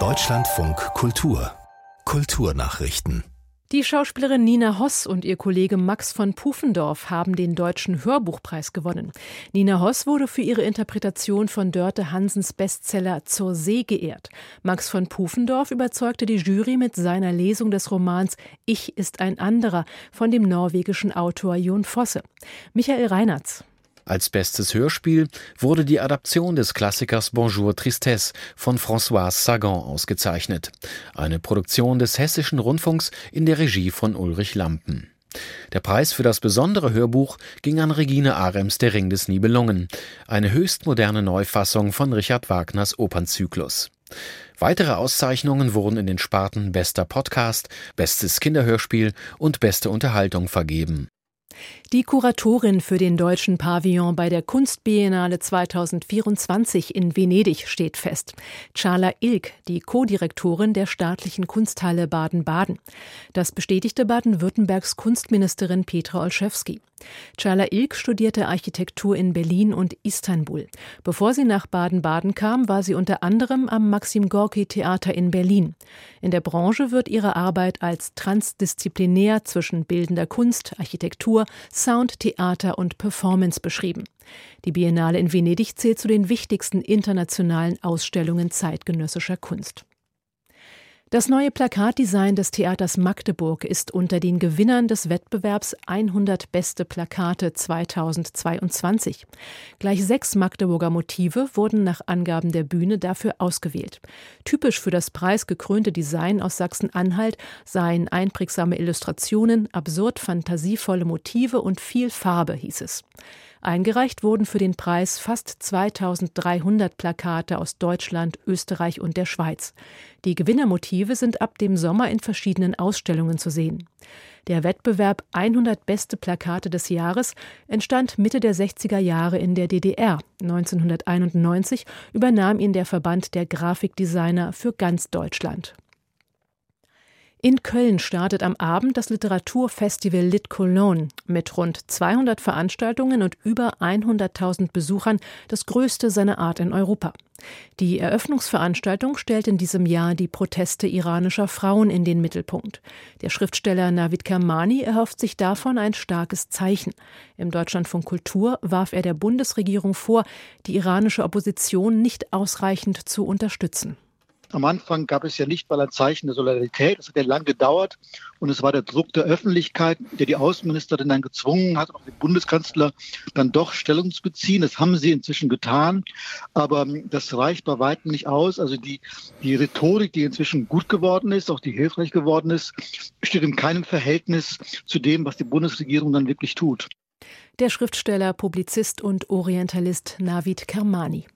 Deutschlandfunk Kultur Kulturnachrichten die Schauspielerin Nina Hoss und ihr Kollege Max von Pufendorf haben den Deutschen Hörbuchpreis gewonnen. Nina Hoss wurde für ihre Interpretation von Dörte Hansens Bestseller Zur See geehrt. Max von Pufendorf überzeugte die Jury mit seiner Lesung des Romans Ich ist ein anderer von dem norwegischen Autor Jon Fosse. Michael Reinertz. Als bestes Hörspiel wurde die Adaption des Klassikers Bonjour Tristesse von François Sagan ausgezeichnet. Eine Produktion des Hessischen Rundfunks in der Regie von Ulrich Lampen. Der Preis für das besondere Hörbuch ging an Regine Arems Der Ring des Nibelungen, eine höchst moderne Neufassung von Richard Wagners Opernzyklus. Weitere Auszeichnungen wurden in den Sparten Bester Podcast, Bestes Kinderhörspiel und Beste Unterhaltung vergeben. Die Kuratorin für den deutschen Pavillon bei der Kunstbiennale 2024 in Venedig steht fest. Charla Ilk, die Co-Direktorin der staatlichen Kunsthalle Baden-Baden. Das bestätigte Baden-Württembergs Kunstministerin Petra Olszewski. Charla Ilk studierte Architektur in Berlin und Istanbul. Bevor sie nach Baden-Baden kam, war sie unter anderem am Maxim Gorki Theater in Berlin. In der Branche wird ihre Arbeit als transdisziplinär zwischen bildender Kunst, Architektur, Sound, Theater und Performance beschrieben. Die Biennale in Venedig zählt zu den wichtigsten internationalen Ausstellungen zeitgenössischer Kunst. Das neue Plakatdesign des Theaters Magdeburg ist unter den Gewinnern des Wettbewerbs 100 beste Plakate 2022. Gleich sechs Magdeburger Motive wurden nach Angaben der Bühne dafür ausgewählt. Typisch für das preisgekrönte Design aus Sachsen-Anhalt seien einprägsame Illustrationen, absurd fantasievolle Motive und viel Farbe, hieß es. Eingereicht wurden für den Preis fast 2300 Plakate aus Deutschland, Österreich und der Schweiz. Die Gewinnermotive sind ab dem Sommer in verschiedenen Ausstellungen zu sehen. Der Wettbewerb 100 beste Plakate des Jahres entstand Mitte der 60er Jahre in der DDR. 1991 übernahm ihn der Verband der Grafikdesigner für ganz Deutschland. In Köln startet am Abend das Literaturfestival Lit Cologne mit rund 200 Veranstaltungen und über 100.000 Besuchern, das größte seiner Art in Europa. Die Eröffnungsveranstaltung stellt in diesem Jahr die Proteste iranischer Frauen in den Mittelpunkt. Der Schriftsteller Navid Kermani erhofft sich davon ein starkes Zeichen. Im Deutschlandfunk Kultur warf er der Bundesregierung vor, die iranische Opposition nicht ausreichend zu unterstützen. Am Anfang gab es ja nicht mal ein Zeichen der Solidarität. Das hat ja lang gedauert. Und es war der Druck der Öffentlichkeit, der die Außenministerin dann gezwungen hat, auch den Bundeskanzler dann doch Stellung zu beziehen. Das haben sie inzwischen getan. Aber das reicht bei weitem nicht aus. Also die, die Rhetorik, die inzwischen gut geworden ist, auch die hilfreich geworden ist, steht in keinem Verhältnis zu dem, was die Bundesregierung dann wirklich tut. Der Schriftsteller, Publizist und Orientalist Navid Kermani.